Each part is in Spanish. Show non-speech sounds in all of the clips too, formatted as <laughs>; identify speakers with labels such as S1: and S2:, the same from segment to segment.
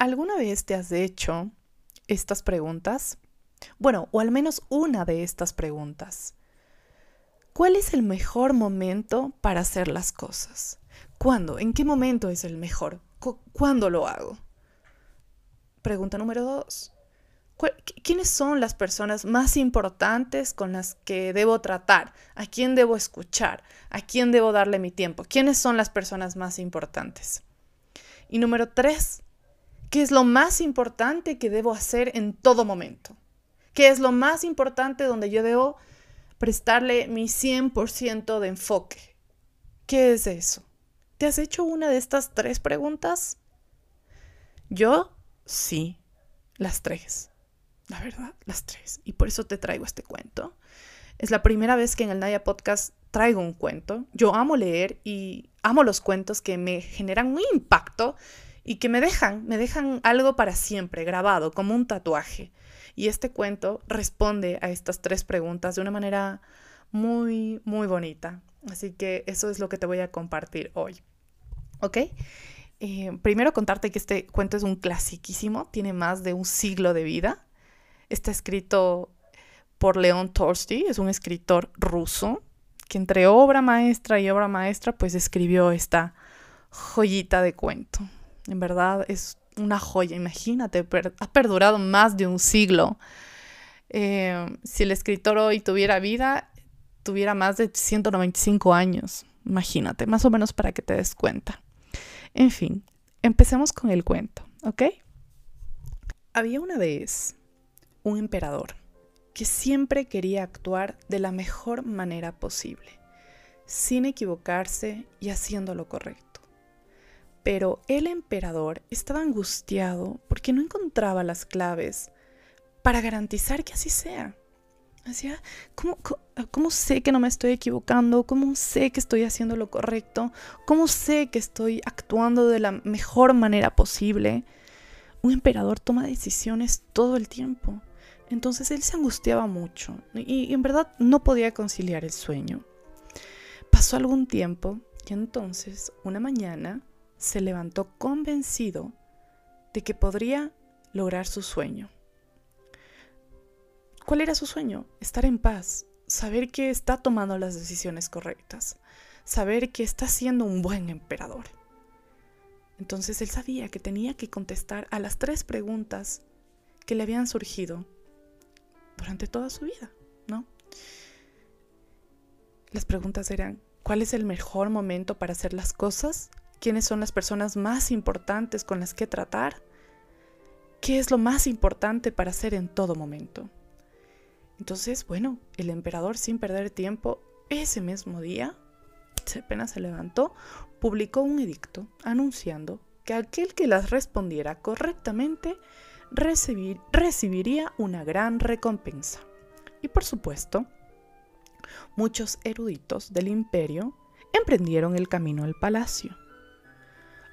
S1: ¿Alguna vez te has hecho estas preguntas? Bueno, o al menos una de estas preguntas. ¿Cuál es el mejor momento para hacer las cosas? ¿Cuándo? ¿En qué momento es el mejor? ¿Cuándo lo hago? Pregunta número dos. ¿Quiénes son las personas más importantes con las que debo tratar? ¿A quién debo escuchar? ¿A quién debo darle mi tiempo? ¿Quiénes son las personas más importantes? Y número tres, ¿qué es lo más importante que debo hacer en todo momento? ¿Qué es lo más importante donde yo debo prestarle mi 100% de enfoque? ¿Qué es eso? ¿Te has hecho una de estas tres preguntas? Yo sí, las tres. La verdad, las tres. Y por eso te traigo este cuento. Es la primera vez que en el Naya Podcast traigo un cuento. Yo amo leer y amo los cuentos que me generan un impacto y que me dejan, me dejan algo para siempre, grabado, como un tatuaje. Y este cuento responde a estas tres preguntas de una manera muy, muy bonita. Así que eso es lo que te voy a compartir hoy. ¿Ok? Eh, primero contarte que este cuento es un clasiquísimo, tiene más de un siglo de vida. Está escrito por León Tolstoy, es un escritor ruso que entre obra maestra y obra maestra pues escribió esta joyita de cuento. En verdad es una joya, imagínate, ha perdurado más de un siglo. Eh, si el escritor hoy tuviera vida, tuviera más de 195 años, imagínate, más o menos para que te des cuenta. En fin, empecemos con el cuento, ¿ok? Había una vez un emperador que siempre quería actuar de la mejor manera posible, sin equivocarse y haciendo lo correcto. Pero el emperador estaba angustiado porque no encontraba las claves para garantizar que así sea. Decía, ¿cómo, ¿cómo, sé que no me estoy equivocando? ¿Cómo sé que estoy haciendo lo correcto? ¿Cómo sé que estoy actuando de la mejor manera posible? Un emperador toma decisiones todo el tiempo. Entonces él se angustiaba mucho y, en verdad no podía conciliar el sueño. Pasó algún tiempo y entonces una mañana se levantó convencido de que podría lograr su sueño. ¿Cuál era su sueño? Estar en paz, saber que está tomando las decisiones correctas, saber que está siendo un buen emperador. Entonces él sabía que tenía que contestar a las tres preguntas que le habían surgido durante toda su vida, ¿no? Las preguntas eran, ¿cuál es el mejor momento para hacer las cosas? ¿Quiénes son las personas más importantes con las que tratar? ¿Qué es lo más importante para hacer en todo momento? Entonces, bueno, el emperador sin perder tiempo, ese mismo día, apenas se levantó, publicó un edicto anunciando que aquel que las respondiera correctamente recibiría una gran recompensa. Y por supuesto, muchos eruditos del imperio emprendieron el camino al palacio.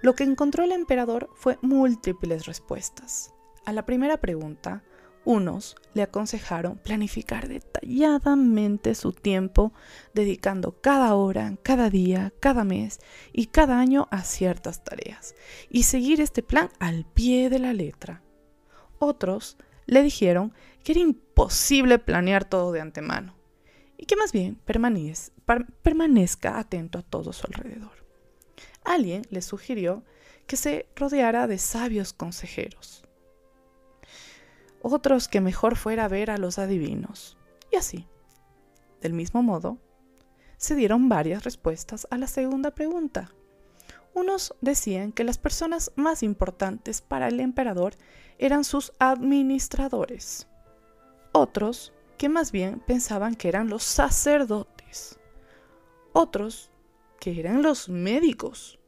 S1: Lo que encontró el emperador fue múltiples respuestas. A la primera pregunta, unos le aconsejaron planificar detalladamente su tiempo, dedicando cada hora, cada día, cada mes y cada año a ciertas tareas, y seguir este plan al pie de la letra. Otros le dijeron que era imposible planear todo de antemano y que más bien permanezca atento a todo su alrededor. Alguien le sugirió que se rodeara de sabios consejeros. Otros que mejor fuera ver a los adivinos. Y así. Del mismo modo, se dieron varias respuestas a la segunda pregunta. Unos decían que las personas más importantes para el emperador eran sus administradores. Otros que más bien pensaban que eran los sacerdotes. Otros que eran los médicos.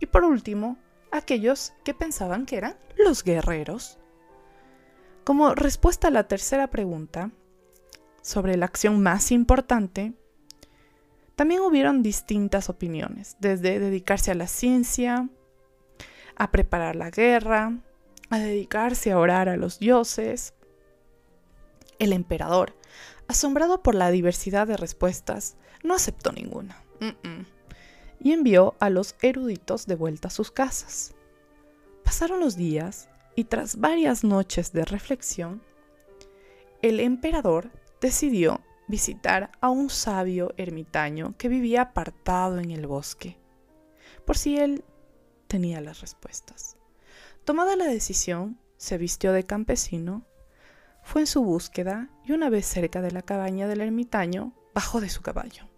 S1: Y por último, aquellos que pensaban que eran los guerreros. Como respuesta a la tercera pregunta, sobre la acción más importante, también hubieron distintas opiniones, desde dedicarse a la ciencia, a preparar la guerra, a dedicarse a orar a los dioses. El emperador, asombrado por la diversidad de respuestas, no aceptó ninguna y envió a los eruditos de vuelta a sus casas. Pasaron los días y tras varias noches de reflexión, el emperador decidió visitar a un sabio ermitaño que vivía apartado en el bosque, por si él tenía las respuestas. Tomada la decisión, se vistió de campesino, fue en su búsqueda y una vez cerca de la cabaña del ermitaño, bajó de su caballo,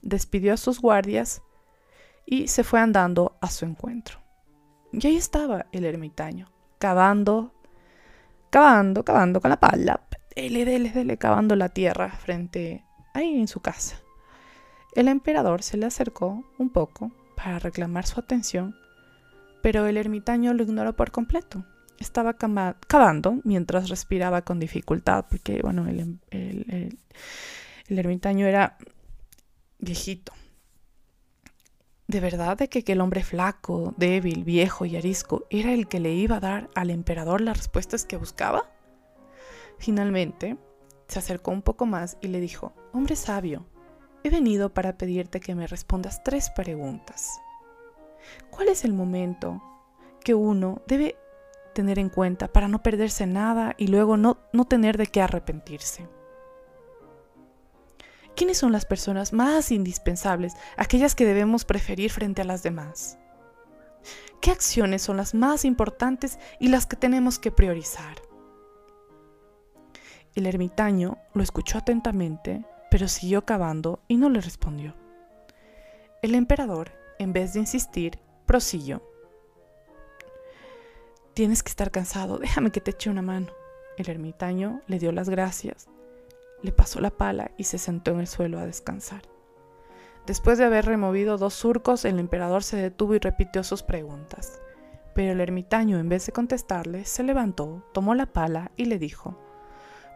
S1: despidió a sus guardias y se fue andando a su encuentro. Y ahí estaba el ermitaño, cavando, cavando, cavando con la pala, dele, dele, dele, cavando la tierra frente ahí en su casa. El emperador se le acercó un poco para reclamar su atención, pero el ermitaño lo ignoró por completo. Estaba cavando mientras respiraba con dificultad, porque bueno, el, el ermitaño era viejito, ¿De verdad de que aquel hombre flaco, débil, viejo y arisco era el que le iba a dar al emperador las respuestas que buscaba? Finalmente, se acercó un poco más y le dijo, Hombre sabio, he venido para pedirte que me respondas tres preguntas. ¿Cuál es el momento que uno debe tener en cuenta para no perderse nada y luego no, no tener de qué arrepentirse? ¿Quiénes son las personas más indispensables, aquellas que debemos preferir frente a las demás? ¿Qué acciones son las más importantes y las que tenemos que priorizar? El ermitaño lo escuchó atentamente, pero siguió cavando y no le respondió. El emperador, en vez de insistir, prosiguió. Tienes que estar cansado, déjame que te eche una mano. El ermitaño le dio las gracias le pasó la pala y se sentó en el suelo a descansar. Después de haber removido dos surcos, el emperador se detuvo y repitió sus preguntas. Pero el ermitaño, en vez de contestarle, se levantó, tomó la pala y le dijo,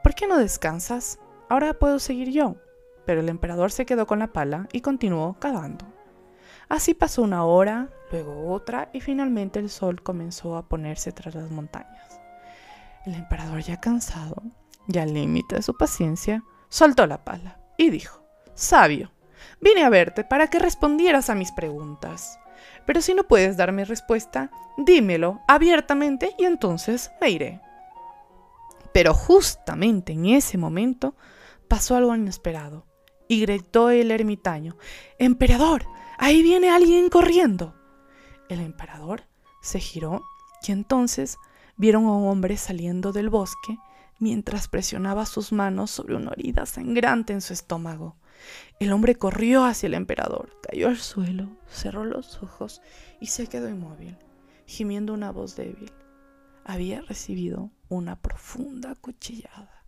S1: ¿Por qué no descansas? Ahora puedo seguir yo. Pero el emperador se quedó con la pala y continuó cavando. Así pasó una hora, luego otra, y finalmente el sol comenzó a ponerse tras las montañas. El emperador ya cansado y al límite de su paciencia, soltó la pala y dijo, Sabio, vine a verte para que respondieras a mis preguntas. Pero si no puedes darme respuesta, dímelo abiertamente y entonces me iré. Pero justamente en ese momento pasó algo inesperado y gritó el ermitaño, Emperador, ahí viene alguien corriendo. El emperador se giró y entonces vieron a un hombre saliendo del bosque mientras presionaba sus manos sobre una herida sangrante en su estómago. El hombre corrió hacia el emperador, cayó al suelo, cerró los ojos y se quedó inmóvil, gimiendo una voz débil. Había recibido una profunda cuchillada.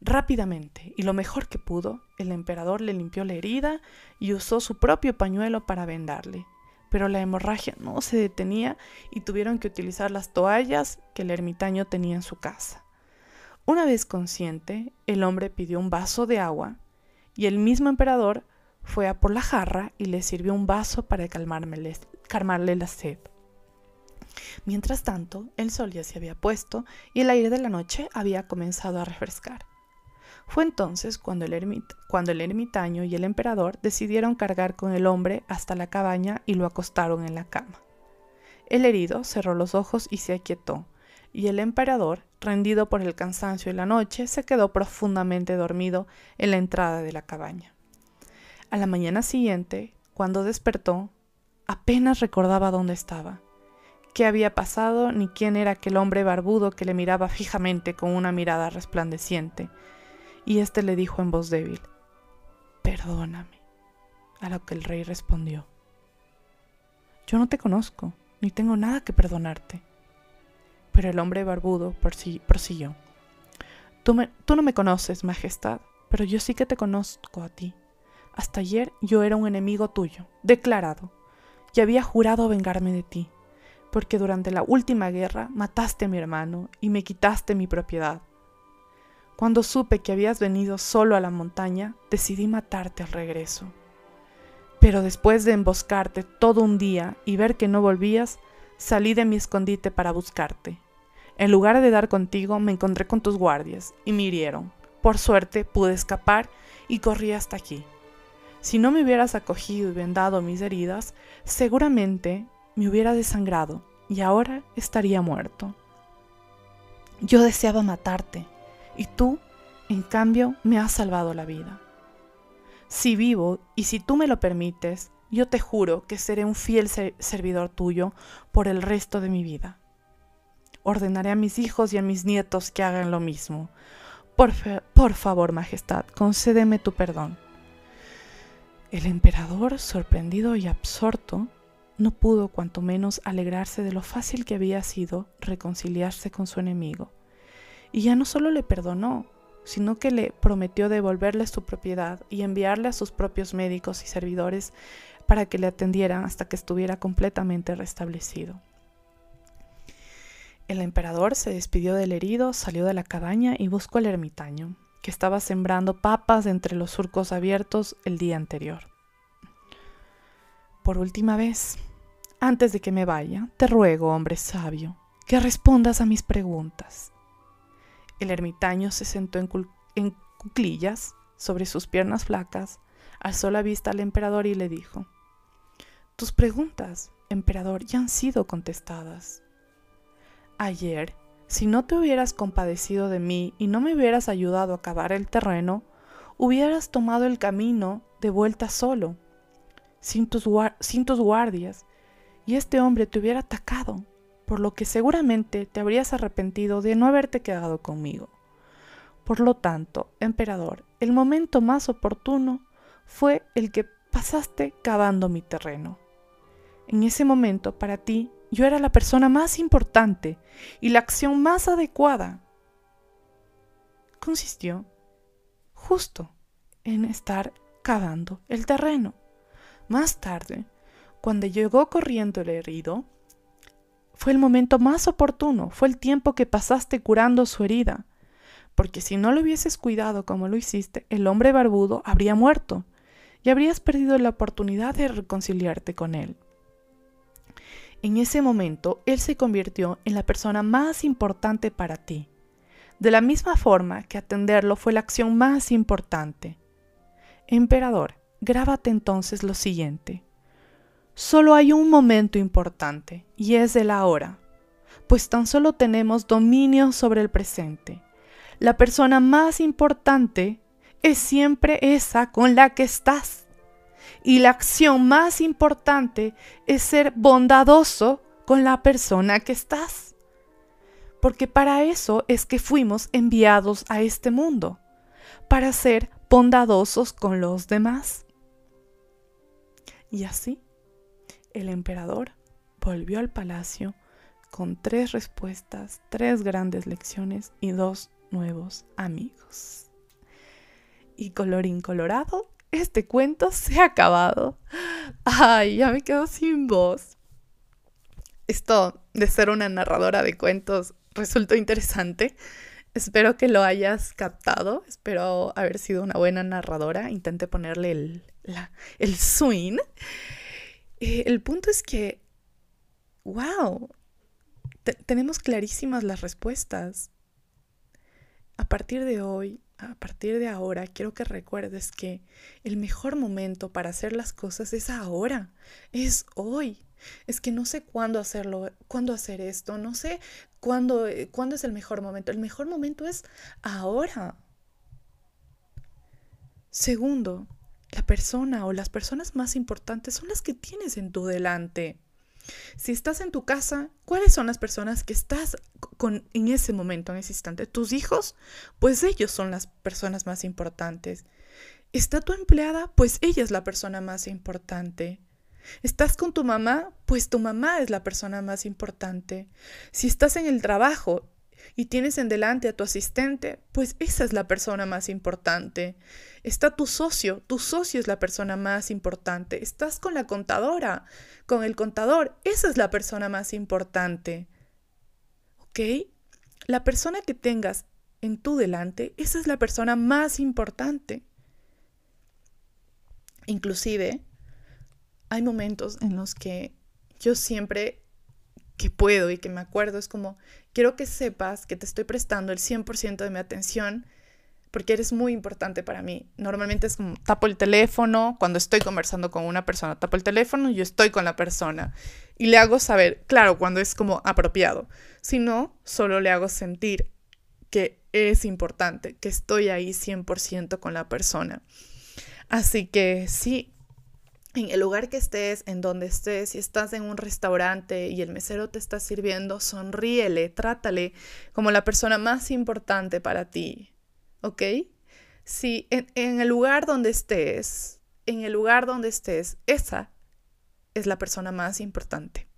S1: Rápidamente, y lo mejor que pudo, el emperador le limpió la herida y usó su propio pañuelo para vendarle. Pero la hemorragia no se detenía y tuvieron que utilizar las toallas que el ermitaño tenía en su casa. Una vez consciente, el hombre pidió un vaso de agua y el mismo emperador fue a por la jarra y le sirvió un vaso para calmarle la sed. Mientras tanto, el sol ya se había puesto y el aire de la noche había comenzado a refrescar. Fue entonces cuando el, ermitaño y el emperador decidieron cargar con el hombre hasta la cabaña y lo acostaron en la cama. El herido cerró los ojos y se aquietó, y el emperador, rendido por el cansancio y la noche, se quedó profundamente dormido en la entrada de la cabaña. A la mañana siguiente, cuando despertó, apenas recordaba dónde estaba, qué había pasado ni quién era aquel hombre barbudo que le miraba fijamente con una mirada resplandeciente, y éste le dijo en voz débil, Perdóname, a lo que el rey respondió, Yo no te conozco, ni tengo nada que perdonarte. Pero el hombre barbudo prosiguió. Tú, tú no me conoces, Majestad, pero yo sí que te conozco a ti. Hasta ayer yo era un enemigo tuyo, declarado, y había jurado vengarme de ti, porque durante la última guerra mataste a mi hermano y me quitaste mi propiedad. Cuando supe que habías venido solo a la montaña, decidí matarte al regreso. Pero después de emboscarte todo un día y ver que no volvías, salí de mi escondite para buscarte. En lugar de dar contigo, me encontré con tus guardias y me hirieron. Por suerte pude escapar y corrí hasta aquí. Si no me hubieras acogido y vendado mis heridas, seguramente me hubiera desangrado y ahora estaría muerto. Yo deseaba matarte y tú, en cambio, me has salvado la vida. Si vivo y si tú me lo permites, yo te juro que seré un fiel servidor tuyo por el resto de mi vida. Ordenaré a mis hijos y a mis nietos que hagan lo mismo. Por, por favor, Majestad, concédeme tu perdón. El emperador, sorprendido y absorto, no pudo cuanto menos alegrarse de lo fácil que había sido reconciliarse con su enemigo. Y ya no solo le perdonó, sino que le prometió devolverle su propiedad y enviarle a sus propios médicos y servidores para que le atendieran hasta que estuviera completamente restablecido. El emperador se despidió del herido, salió de la cabaña y buscó al ermitaño, que estaba sembrando papas entre los surcos abiertos el día anterior. Por última vez, antes de que me vaya, te ruego, hombre sabio, que respondas a mis preguntas. El ermitaño se sentó en, cuclillas sobre sus piernas flacas, alzó la vista al emperador y le dijo, Tus preguntas, emperador, ya han sido contestadas. Ayer, si no te hubieras compadecido de mí y no me hubieras ayudado a cavar el terreno, hubieras tomado el camino de vuelta solo, sin tus, guardias, y este hombre te hubiera atacado, por lo que seguramente te habrías arrepentido de no haberte quedado conmigo. Por lo tanto, emperador, el momento más oportuno fue el que pasaste cavando mi terreno. En ese momento, para ti, yo era la persona más importante y la acción más adecuada. Consistió justo en estar cavando el terreno. Más tarde, cuando llegó corriendo el herido, fue el momento más oportuno, fue el tiempo que pasaste curando su herida, porque si no lo hubieses cuidado como lo hiciste, el hombre barbudo habría muerto y habrías perdido la oportunidad de reconciliarte con él. En ese momento, Él se convirtió en la persona más importante para ti, de la misma forma que atenderlo fue la acción más importante. Emperador, grábate entonces lo siguiente. Solo hay un momento importante, y es el ahora, pues tan solo tenemos dominio sobre el presente. La persona más importante es siempre esa con la que estás. Y la acción más importante es ser bondadoso con la persona que estás. Porque para eso es que fuimos enviados a este mundo, para ser bondadosos con los demás. Y así, el emperador volvió al palacio con tres respuestas, tres grandes lecciones y dos nuevos amigos. Y colorín colorado, este cuento se ha acabado. Ay, ya me quedo sin voz. Esto de ser una narradora de cuentos resultó interesante. Espero que lo hayas captado. Espero haber sido una buena narradora. Intenté ponerle el, el swing. Eh, el punto es que, wow, tenemos clarísimas las respuestas. A partir de hoy, a partir de ahora quiero que recuerdes que el mejor momento para hacer las cosas es ahora, es hoy. Es que no sé cuándo hacerlo, cuándo hacer esto, no sé cuándo, eh, cuándo es el mejor momento. El mejor momento es ahora. Segundo, la persona o las personas más importantes son las que tienes en tu delante. Si estás en tu casa, ¿cuáles son las personas que estás con en ese momento, en ese instante? ¿Tus hijos? Pues ellos son las personas más importantes. ¿Está tu empleada? Pues ella es la persona más importante. ¿Estás con tu mamá? Pues tu mamá es la persona más importante. Si estás en el trabajo y tienes en delante a tu asistente, pues esa es la persona más importante. Está tu socio, tu socio es la persona más importante. Estás con la contadora, con el contador, esa es la persona más importante. ¿Ok? La persona que tengas en tu delante, esa es la persona más importante. Inclusive, hay momentos en los que yo siempre que puedo y que me acuerdo es como, quiero que sepas que te estoy prestando el 100% de mi atención porque eres muy importante para mí. Normalmente es como tapo el teléfono cuando estoy conversando con una persona, tapo el teléfono y yo estoy con la persona y le hago saber, claro, cuando es como apropiado. Si no, solo le hago sentir que es importante, que estoy ahí 100% con la persona. Así que sí, en el lugar que estés, en donde estés, si estás en un restaurante y el mesero te está sirviendo, sonríele, trátale como la persona más importante para ti, ¿ok? Si en, en, el lugar donde estés, en el lugar donde estés, esa es la persona más importante.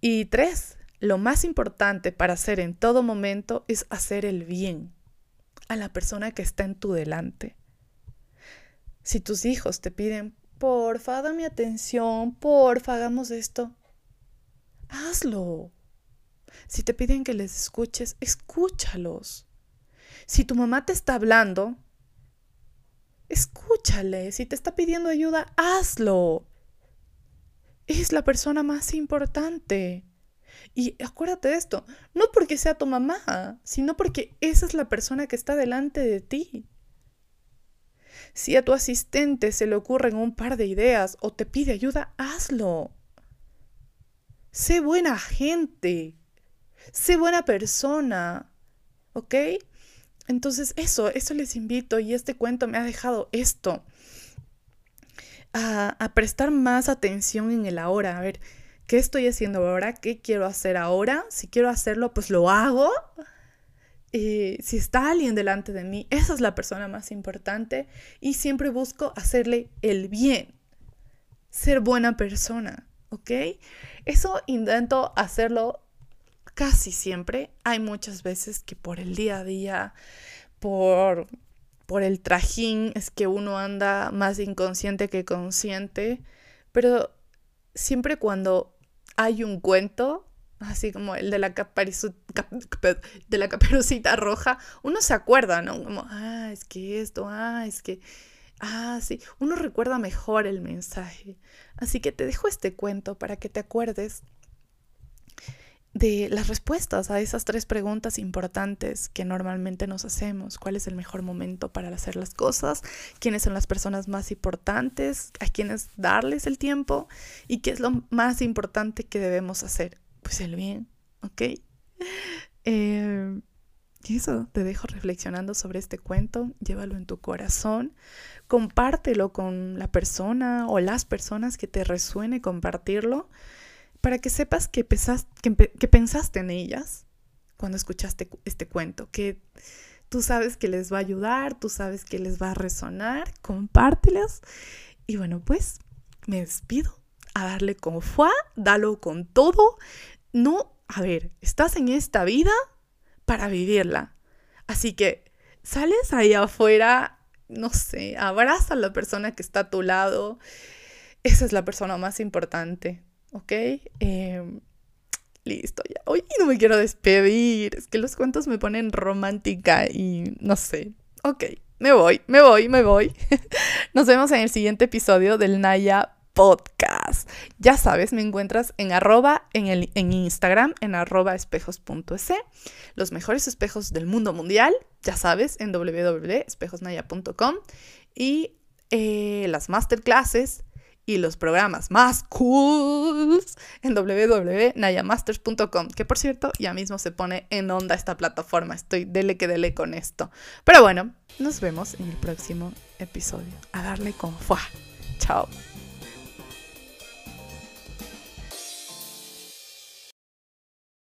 S1: Y tres, lo más importante para hacer en todo momento es hacer el bien a la persona que está en tu delante. Si tus hijos te piden, porfa, dame atención, porfa, hagamos esto, hazlo. Si te piden que les escuches, escúchalos. Si tu mamá te está hablando, escúchale. Si te está pidiendo ayuda, hazlo. Es la persona más importante. Y acuérdate de esto, no porque sea tu mamá, sino porque esa es la persona que está delante de ti. Si a tu asistente se le ocurren un par de ideas o te pide ayuda, hazlo. Sé buena gente. Sé buena persona. ¿Ok? Entonces eso, eso les invito y este cuento me ha dejado esto. A, a, prestar más atención en el ahora. A ver, ¿qué estoy haciendo ahora? ¿Qué quiero hacer ahora? Si quiero hacerlo, pues lo hago. Y si está alguien delante de mí, esa es la persona más importante y siempre busco hacerle el bien, ser buena persona, ¿ok? Eso intento hacerlo casi siempre. Hay muchas veces que por el día a día, por, por el trajín, es que uno anda más inconsciente que consciente, pero siempre cuando hay un cuento, así como el de la, de la caperucita roja, uno se acuerda, ¿no? Como, ah, es que esto, ah, es que, ah, sí, uno recuerda mejor el mensaje. Así que te dejo este cuento para que te acuerdes de las respuestas a esas tres preguntas importantes que normalmente nos hacemos. ¿Cuál es el mejor momento para hacer las cosas? ¿Quiénes son las personas más importantes? ¿A quiénes darles el tiempo? ¿Y qué es lo más importante que debemos hacer? Pues el bien, ¿ok? Eh, y eso, te dejo reflexionando sobre este cuento, llévalo en tu corazón, compártelo con la persona o las personas que te resuene compartirlo, para que sepas que, que pensaste en ellas cuando escuchaste este cuento, que tú sabes que les va a ayudar, tú sabes que les va a resonar, compártelas. Y bueno, pues me despido a darle con fuá, dalo con todo. No, a ver, estás en esta vida para vivirla. Así que sales ahí afuera, no sé, abraza a la persona que está a tu lado. Esa es la persona más importante, ¿ok? Em, listo, ya. Hoy no me quiero despedir. Es que los cuentos me ponen romántica y no sé. Ok, me voy, me voy, me voy. <laughs> Nos vemos en el siguiente episodio del Naya podcast. Ya sabes, me encuentras en arroba en, el, en Instagram, en arroba espejos.es, los mejores espejos del mundo mundial, ya sabes, en www.espejosnaya.com y eh, las masterclasses y los programas más cool en www.nayamasters.com, que por cierto ya mismo se pone en onda esta plataforma. Estoy dele que dele con esto. Pero bueno, nos vemos en el próximo episodio. A darle con fuá. Chao.